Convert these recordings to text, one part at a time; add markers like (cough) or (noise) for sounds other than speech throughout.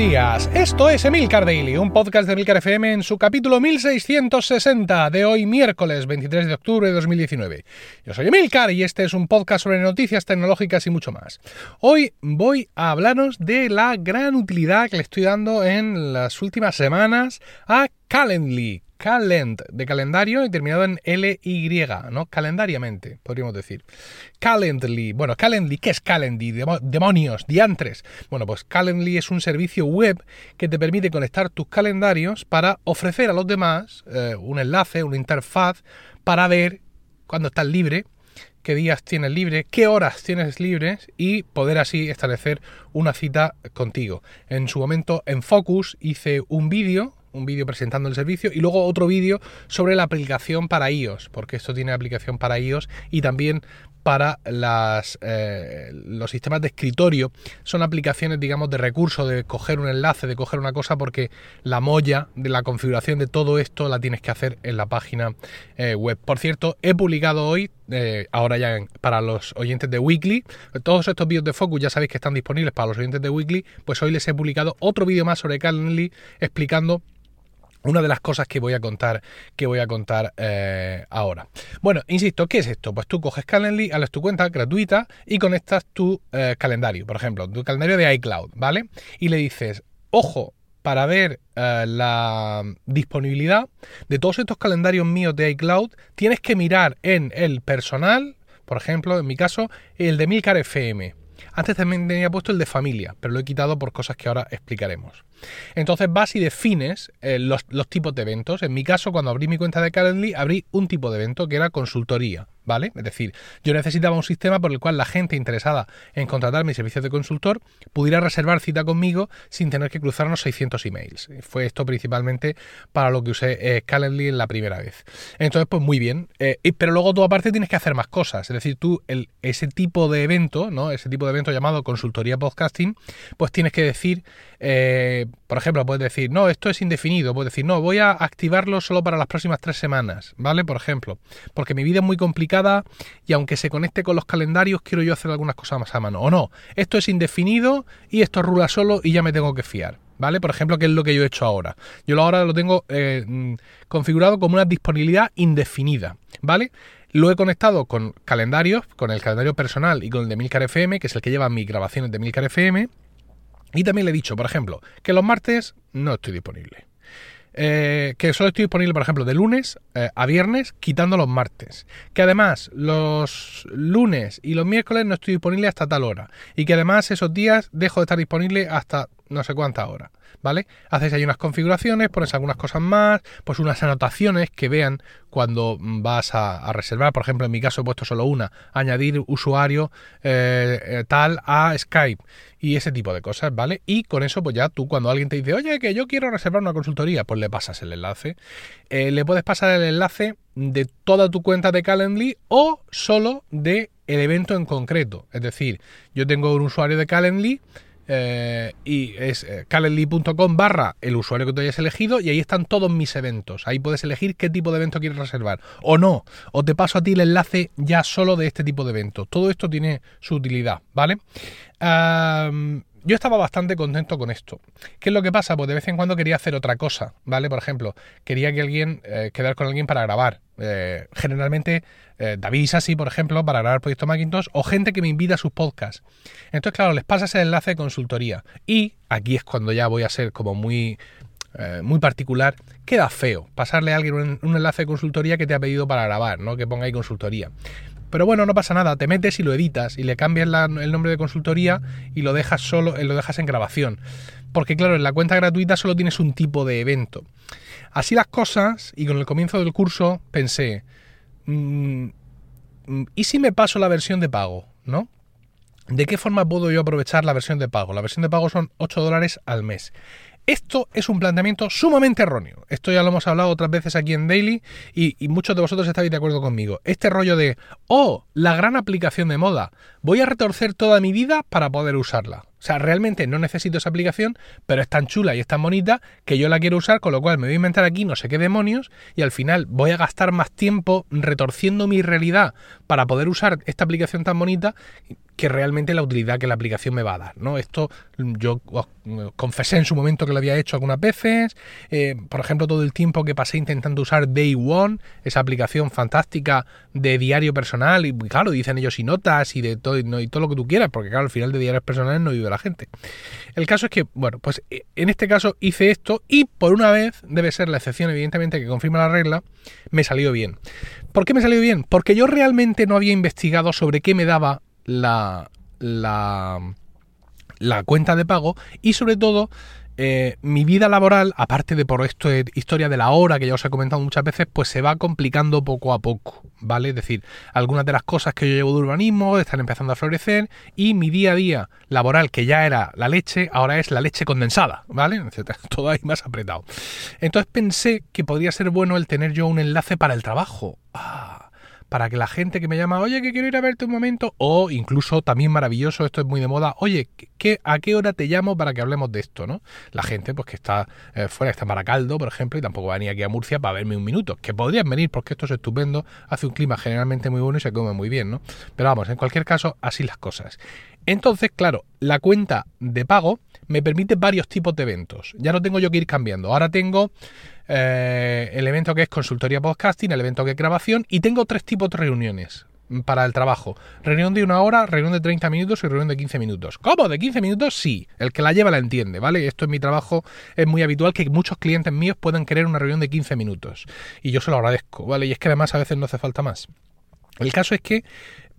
días, esto es Emilcar Daily, un podcast de Emilcar FM en su capítulo 1660 de hoy miércoles 23 de octubre de 2019. Yo soy Emilcar y este es un podcast sobre noticias tecnológicas y mucho más. Hoy voy a hablaros de la gran utilidad que le estoy dando en las últimas semanas a Calendly, Calend, de calendario y terminado en LY, ¿no? Calendariamente, podríamos decir. Calendly, bueno, Calendly, ¿qué es Calendly? Demonios, diantres. Bueno, pues Calendly es un servicio web que te permite conectar tus calendarios para ofrecer a los demás eh, un enlace, una interfaz, para ver cuándo estás libre, qué días tienes libre, qué horas tienes libres y poder así establecer una cita contigo. En su momento en Focus hice un vídeo un vídeo presentando el servicio y luego otro vídeo sobre la aplicación para iOS, porque esto tiene aplicación para iOS y también para las, eh, los sistemas de escritorio. Son aplicaciones, digamos, de recurso, de coger un enlace, de coger una cosa, porque la molla de la configuración de todo esto la tienes que hacer en la página eh, web. Por cierto, he publicado hoy, eh, ahora ya para los oyentes de Weekly, todos estos vídeos de Focus ya sabéis que están disponibles para los oyentes de Weekly, pues hoy les he publicado otro vídeo más sobre Calendly explicando una de las cosas que voy a contar, que voy a contar eh, ahora. Bueno, insisto, ¿qué es esto? Pues tú coges Calendly, haces tu cuenta gratuita y conectas tu eh, calendario, por ejemplo, tu calendario de iCloud, ¿vale? Y le dices, ojo, para ver eh, la disponibilidad de todos estos calendarios míos de iCloud, tienes que mirar en el personal, por ejemplo, en mi caso, el de Milcar FM. Antes también tenía puesto el de familia, pero lo he quitado por cosas que ahora explicaremos. Entonces vas y defines eh, los, tipos de eventos. En mi caso, cuando abrí mi cuenta de Calendly, abrí un tipo de evento que era consultoría, ¿vale? Es decir, yo necesitaba un sistema por el cual la gente interesada en contratar mis servicios de consultor pudiera reservar cita conmigo sin tener que cruzarnos 600 emails. Fue esto principalmente para lo que usé eh, Calendly en la primera vez. Entonces, pues muy bien. Eh, pero luego tú aparte tienes que hacer más cosas. Es decir, tú ese tipo de evento, ¿no? Ese tipo de evento llamado consultoría podcasting, pues tienes que decir por ejemplo, puedes decir, no, esto es indefinido. Puedes decir, no, voy a activarlo solo para las próximas tres semanas, ¿vale? Por ejemplo, porque mi vida es muy complicada y aunque se conecte con los calendarios, quiero yo hacer algunas cosas más a mano. O no, esto es indefinido y esto rula solo y ya me tengo que fiar. ¿Vale? Por ejemplo, ¿qué es lo que yo he hecho ahora? Yo ahora lo tengo eh, mm, configurado como una disponibilidad indefinida, ¿vale? Lo he conectado con calendarios, con el calendario personal y con el de Milcar FM, que es el que lleva mis grabaciones de Milcar FM, y también le he dicho, por ejemplo, que los martes no estoy disponible. Eh, que solo estoy disponible, por ejemplo, de lunes eh, a viernes, quitando los martes. Que además los lunes y los miércoles no estoy disponible hasta tal hora. Y que además esos días dejo de estar disponible hasta no sé cuánta hora. ¿Vale? Haces ahí unas configuraciones, pones algunas cosas más, pues unas anotaciones que vean cuando vas a, reservar. Por ejemplo, en mi caso he puesto solo una, añadir usuario eh, tal a Skype y ese tipo de cosas, ¿vale? Y con eso, pues ya tú cuando alguien te dice, oye, que yo quiero reservar una consultoría, pues le pasas el enlace. Eh, le puedes pasar el enlace de toda tu cuenta de Calendly o solo de el evento en concreto. Es decir, yo tengo un usuario de Calendly eh, y es eh, calendly.com barra el usuario que tú hayas elegido y ahí están todos mis eventos. Ahí puedes elegir qué tipo de evento quieres reservar o no. O te paso a ti el enlace ya solo de este tipo de evento. Todo esto tiene su utilidad, ¿vale? Yo estaba bastante contento con esto. ¿Qué es lo que pasa? Pues de vez en cuando quería hacer otra cosa, ¿vale? Por ejemplo, quería que alguien, eh, quedar con alguien para grabar. Eh, generalmente, eh, David Isasi, por ejemplo, para grabar Proyecto Macintosh, o gente que me invita a sus podcasts. Entonces, claro, les pasas el enlace de consultoría. Y aquí es cuando ya voy a ser como muy muy particular, queda feo pasarle a alguien un, un, enlace de consultoría que te ha pedido para grabar, ¿no? Que ponga ahí consultoría. Pero bueno, no pasa nada, te metes y lo editas y le cambias el nombre de consultoría y lo dejas solo, lo dejas en grabación. Porque claro, en la cuenta gratuita solo tienes un tipo de evento. Así las cosas, y con el comienzo del curso pensé, mm, mm, ¿y si me paso la versión de pago? ¿No? ¿De qué forma puedo yo aprovechar la versión de pago? La versión de pago son 8 dólares al mes. Esto es un planteamiento sumamente erróneo. Esto ya lo hemos hablado otras veces aquí en Daily y, muchos de vosotros estáis de acuerdo conmigo. Este rollo de, oh, la gran aplicación de moda, voy a retorcer toda mi vida para poder usarla. O sea, realmente no necesito esa aplicación, pero es tan chula y es tan bonita que yo la quiero usar, con lo cual me voy a inventar aquí no sé qué demonios y al final voy a gastar más tiempo retorciendo mi realidad para poder usar esta aplicación tan bonita que realmente la utilidad que la aplicación me va a dar. ¿no? Esto yo confesé en su momento que lo había hecho algunas veces. Eh, por ejemplo, todo el tiempo que pasé intentando usar Day One, esa aplicación fantástica de diario personal, y claro, dicen ellos y notas y de todo, y todo lo que tú quieras, porque claro, al final de diarios personales no vive la gente. El caso es que, bueno, pues eh, en este caso hice esto y por una vez, debe ser la excepción, evidentemente, que confirma la regla, me salió bien. ¿Por qué me salió bien? Porque yo realmente no había investigado sobre qué me daba la, la, cuenta de pago y sobre todo eh, mi vida laboral, aparte de por esto historia de la hora que ya os he comentado muchas veces, pues se va complicando poco a poco, ¿vale? Es decir, algunas de las cosas que yo llevo de urbanismo están empezando a florecer y mi día a día laboral, que ya era la leche, ahora es la leche condensada, ¿vale? (laughs) Todo ahí más apretado. Entonces pensé que podría ser bueno el tener yo un enlace para el trabajo. Ah, para que la gente que me llama, oye, que quiero ir a verte un momento, o incluso también maravilloso, esto es muy de moda, oye, ¿qué, ¿a qué hora te llamo para que hablemos de esto? ¿no? La gente, pues que está eh, fuera, está en Maracaldo, por ejemplo, y tampoco va a venir aquí a Murcia para verme un minuto, que podrían venir porque esto es estupendo, hace un clima generalmente muy bueno y se come muy bien, ¿no? Pero vamos, en cualquier caso, así las cosas. Entonces, claro, la cuenta de pago me permite varios tipos de eventos. Ya no tengo yo que ir cambiando. Ahora tengo eh, el evento que es consultoría podcasting, el evento que es grabación y tengo tres tipos de reuniones para el trabajo. Reunión de una hora, reunión de 30 minutos y reunión de 15 minutos. ¿Cómo? ¿De 15 minutos? Sí. El que la lleva la entiende, ¿vale? Esto en mi trabajo es muy habitual que muchos clientes míos puedan querer una reunión de 15 minutos. Y yo se lo agradezco, ¿vale? Y es que además a veces no hace falta más. El caso es que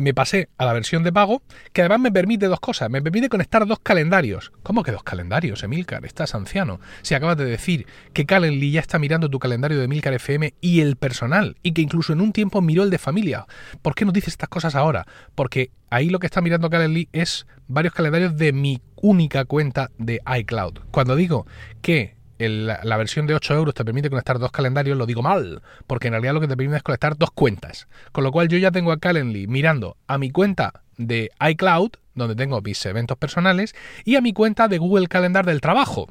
me pasé a la versión de pago, que además me permite dos cosas. Me permite conectar dos calendarios. ¿Cómo que dos calendarios, Emilcar? Estás anciano. Si acabas de decir que Calendly ya está mirando tu calendario de Emilcar FM y el personal, y que incluso en un tiempo miró el de familia. ¿Por qué no dices estas cosas ahora? Porque ahí lo que está mirando Calendly es varios calendarios de mi única cuenta de iCloud. Cuando digo que la versión de 8 euros te permite conectar dos calendarios, lo digo mal, porque en realidad lo que te permite es conectar dos cuentas. Con lo cual yo ya tengo a Calendly mirando a mi cuenta de iCloud, donde tengo mis eventos personales, y a mi cuenta de Google Calendar del trabajo.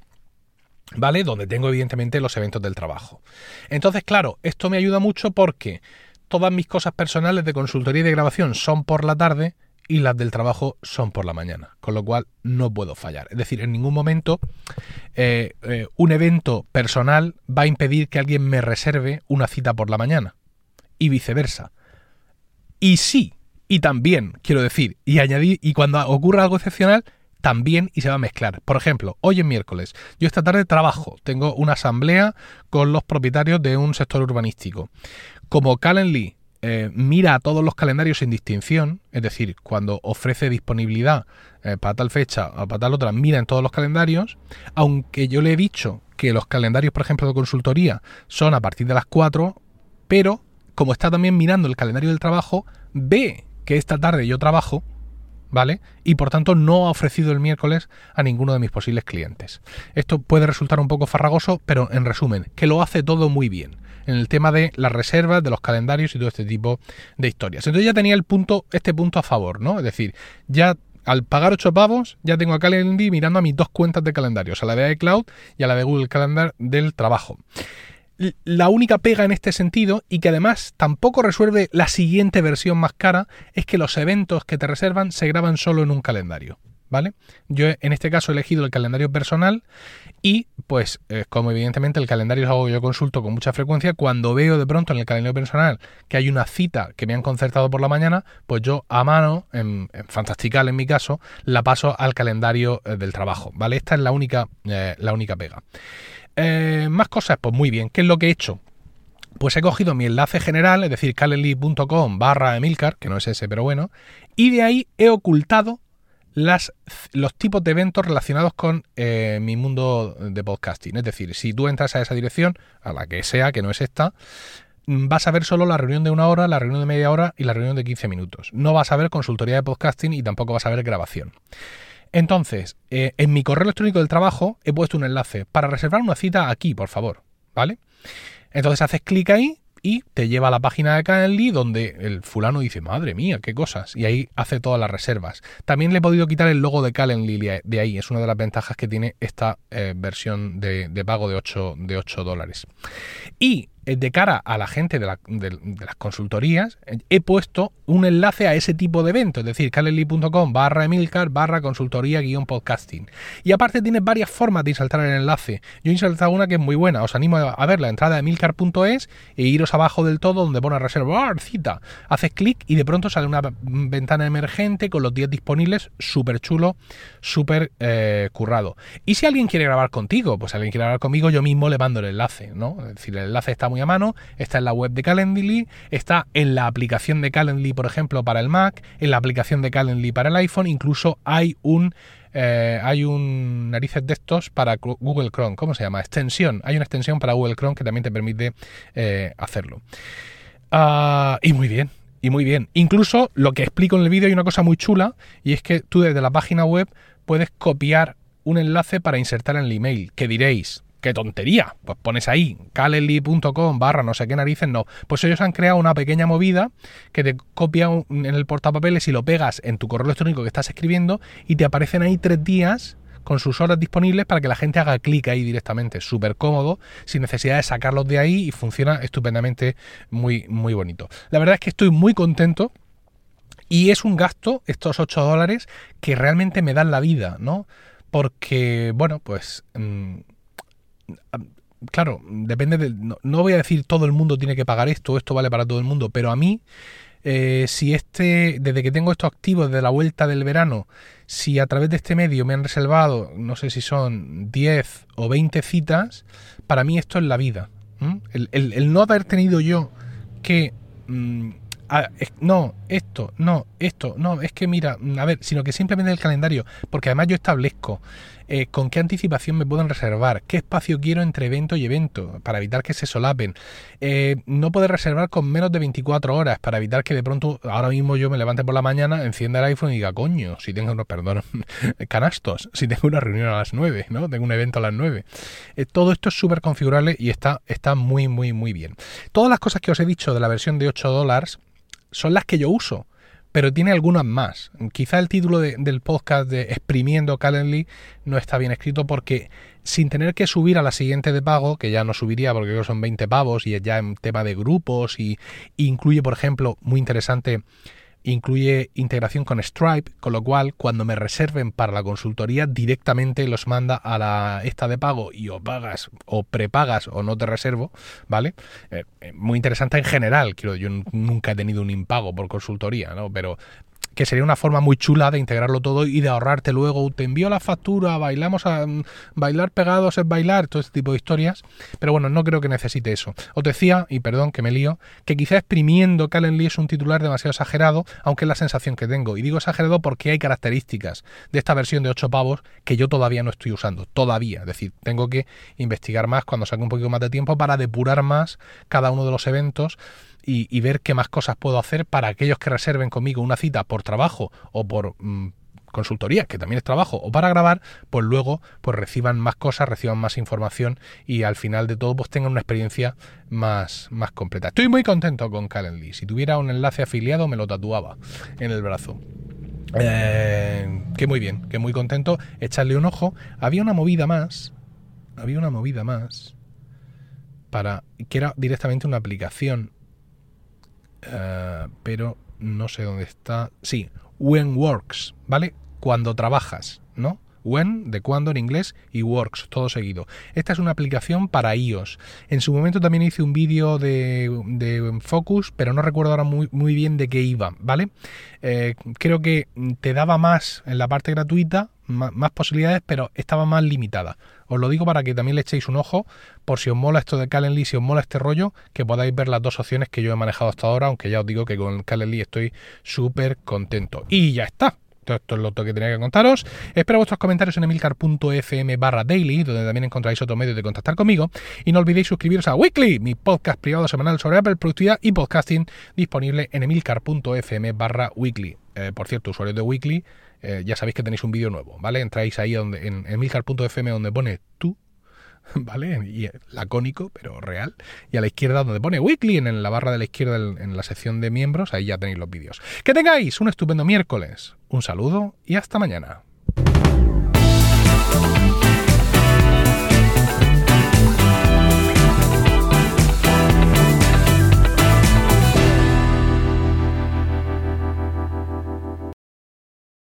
¿Vale? Donde tengo evidentemente los eventos del trabajo. Entonces, claro, esto me ayuda mucho porque todas mis cosas personales de consultoría y de grabación son por la tarde y las del trabajo son por la mañana, con lo cual no puedo fallar. Es decir, en ningún momento eh, eh, un evento personal va a impedir que alguien me reserve una cita por la mañana y viceversa. Y sí, y también, quiero decir, y añadir, y cuando ocurra algo excepcional, también y se va a mezclar. Por ejemplo, hoy es miércoles, yo esta tarde trabajo, tengo una asamblea con los propietarios de un sector urbanístico. Como Calendly eh, mira a todos los calendarios sin distinción, es decir, cuando ofrece disponibilidad eh, para tal fecha o para tal otra, mira en todos los calendarios, aunque yo le he dicho que los calendarios, por ejemplo, de consultoría son a partir de las 4, pero como está también mirando el calendario del trabajo, ve que esta tarde yo trabajo, ¿vale? Y por tanto no ha ofrecido el miércoles a ninguno de mis posibles clientes. Esto puede resultar un poco farragoso, pero en resumen, que lo hace todo muy bien en el tema de las reservas, de los calendarios y todo este tipo de historias. Entonces ya tenía el punto, este punto a favor, ¿no? Es decir, ya al pagar 8 pavos, ya tengo a Calendly mirando a mis dos cuentas de calendarios, a la de iCloud y a la de Google Calendar del trabajo. La única pega en este sentido, y que además tampoco resuelve la siguiente versión más cara, es que los eventos que te reservan se graban solo en un calendario. ¿Vale? Yo en este caso he elegido el calendario personal y pues eh, como evidentemente el calendario es algo que yo consulto con mucha frecuencia, cuando veo de pronto en el calendario personal que hay una cita que me han concertado por la mañana, pues yo a mano, en, Fantastical en mi caso, la paso al calendario eh, del trabajo, ¿vale? Esta es la única, eh, la única pega. más cosas, pues muy bien, ¿qué es lo que he hecho? Pues he cogido mi enlace general, es decir, calendly.com barra Emilcar, que no es ese, pero bueno, y de ahí he ocultado las, los tipos de eventos relacionados con eh, mi mundo de podcasting. Es decir, si tú entras a esa dirección, a la que sea, que no es esta, mm, vas a ver solo la reunión de una hora, la reunión de media hora y la reunión de 15 minutos. No vas a ver consultoría de podcasting y tampoco vas a ver grabación. Entonces, eh, en mi correo electrónico del trabajo he puesto un enlace para reservar una cita aquí, por favor. ¿Vale? Entonces haces clic ahí y te lleva a la página de Calendly donde el fulano dice, madre mía, qué cosas, y ahí hace todas las reservas. También le he podido quitar el logo de Calendly de ahí, es una de las ventajas que tiene esta eh, versión de, pago de 8, de 8 dólares. Y de cara a la gente de, las consultorías, eh, he puesto un enlace a ese tipo de evento, es decir, calendly.com barra Emilcar barra consultoría guion podcasting. Y aparte tienes varias formas de insertar el enlace. Yo he insertado una que es muy buena, os animo a ver la entrada de emilcar.es e iros abajo del todo donde pone reservar cita. Haces clic y de pronto sale una ventana emergente con los días disponibles, súper chulo, súper eh, currado. Y si alguien quiere grabar contigo, pues alguien quiere grabar conmigo, yo mismo le mando el enlace, ¿no? Es decir, el enlace está muy a mano, está en la web de Calendly, está en la aplicación de Calendly, por ejemplo, para el Mac, en la aplicación de Calendly para el iPhone, incluso hay un eh, hay un narices de estos para Google Chrome. ¿Cómo se llama? Extensión. Hay una extensión para Google Chrome que también te permite eh, hacerlo. Ah, y muy bien. Y muy bien. Incluso lo que explico en el vídeo hay una cosa muy chula y es que tú desde la página web puedes copiar un enlace para insertar en el email. Que diréis, ¡Qué tontería! Pues pones ahí calendly.com barra no sé qué narices, no. Pues ellos han creado una pequeña movida que te copia en el portapapeles y lo pegas en tu correo electrónico que estás escribiendo y te aparecen ahí tres días con sus horas disponibles para que la gente haga clic ahí directamente. Súper cómodo, sin necesidad de sacarlos de ahí y funciona estupendamente muy, muy bonito. La verdad es que estoy muy contento. Y es un gasto, estos 8 dólares, que realmente me dan la vida, ¿no? Porque, bueno, pues... Mm, claro, depende de... No, voy a decir todo el mundo tiene que pagar esto, esto vale para todo el mundo, pero a mí, eh, si este, desde que tengo esto activo, desde la vuelta del verano, si a través de este medio me han reservado, no sé si son 10 o 20 citas, para mí esto es la vida. El, no haber tenido yo que... Mm, no, esto, no, esto, no, es que mira, a ver, sino que simplemente el calendario, porque además yo establezco eh, con qué anticipación me pueden reservar, qué espacio quiero entre evento y evento, para evitar que se solapen. Eh, no puedo reservar con menos de 24 horas, para evitar que de pronto, ahora mismo yo me levante por la mañana, encienda el iPhone y diga, coño, si tengo unos, perdón, (laughs) canastos, si tengo una reunión a las 9, ¿no? Tengo un evento a las 9. Eh, todo esto es súper configurable y está, está muy, muy, muy bien. Todas las cosas que os he dicho de la versión de 8 dólares son las que yo uso pero tiene algunas más. Quizá el título del podcast de Exprimiendo Calendly no está bien escrito porque sin tener que subir a la siguiente de pago, que ya no subiría porque son 20 pavos y es ya en tema de grupos y incluye, por ejemplo, muy interesante, incluye integración con Stripe, con lo cual cuando me reserven para la consultoría directamente los manda a la esta de pago y o pagas o prepagas o no te reservo, ¿vale? Eh, eh, muy interesante en general, quiero yo nunca he tenido un impago por consultoría, ¿no? Pero que sería una forma muy chula de integrarlo todo y de ahorrarte luego, te envío la factura, bailamos a mm, bailar pegados es bailar, todo este tipo de historias, pero bueno, no creo que necesite eso. Os decía, y perdón que me lío, que quizá exprimiendo Calendly es un titular demasiado exagerado, aunque es la sensación que tengo, y digo exagerado porque hay características de esta versión de 8 pavos que yo todavía no estoy usando, todavía, es decir, tengo que investigar más cuando saque un poquito más de tiempo para depurar más cada uno de los eventos y, ver qué más cosas puedo hacer para aquellos que reserven conmigo una cita por trabajo o por mm, consultoría, que también es trabajo, o para grabar, pues luego pues reciban más cosas, reciban más información y al final de todo pues tengan una experiencia más, más completa. Estoy muy contento con Calendly. Si tuviera un enlace afiliado me lo tatuaba en el brazo. Eh, que muy bien, que muy contento. Echarle un ojo. Había una movida más. Había una movida más. Para. que era directamente una aplicación eh, pero no sé dónde está. Sí, when works, ¿vale? Cuando trabajas, ¿no? When, de cuando en inglés, y Works, todo seguido. Esta es una aplicación para iOS. En su momento también hice un vídeo de, Focus, pero no recuerdo ahora muy, muy bien de qué iba, ¿vale? Eh, creo que te daba más en la parte gratuita, más, posibilidades, pero estaba más limitada. Os lo digo para que también le echéis un ojo, por si os mola esto de Calendly, si os mola este rollo, que podáis ver las dos opciones que yo he manejado hasta ahora, aunque ya os digo que con Calendly estoy súper contento. Y ya está. Esto es lo que tenía que contaros. Espero vuestros comentarios en emilcar.fm barra daily, donde también encontráis otro medio de contactar conmigo. Y no olvidéis suscribiros a Weekly, mi podcast privado semanal sobre Apple, productividad y podcasting, disponible en emilcar.fm barra weekly. Eh, por cierto, usuarios de Weekly, eh, ya sabéis que tenéis un vídeo nuevo, ¿vale? Entráis ahí donde, en emilcar.fm donde pone tú, (laughs) ¿vale? Y lacónico, pero real. Y a la izquierda donde pone Weekly, en la barra de la izquierda, en la sección de miembros, ahí ya tenéis los vídeos. Que tengáis un estupendo miércoles. Un saludo y hasta mañana.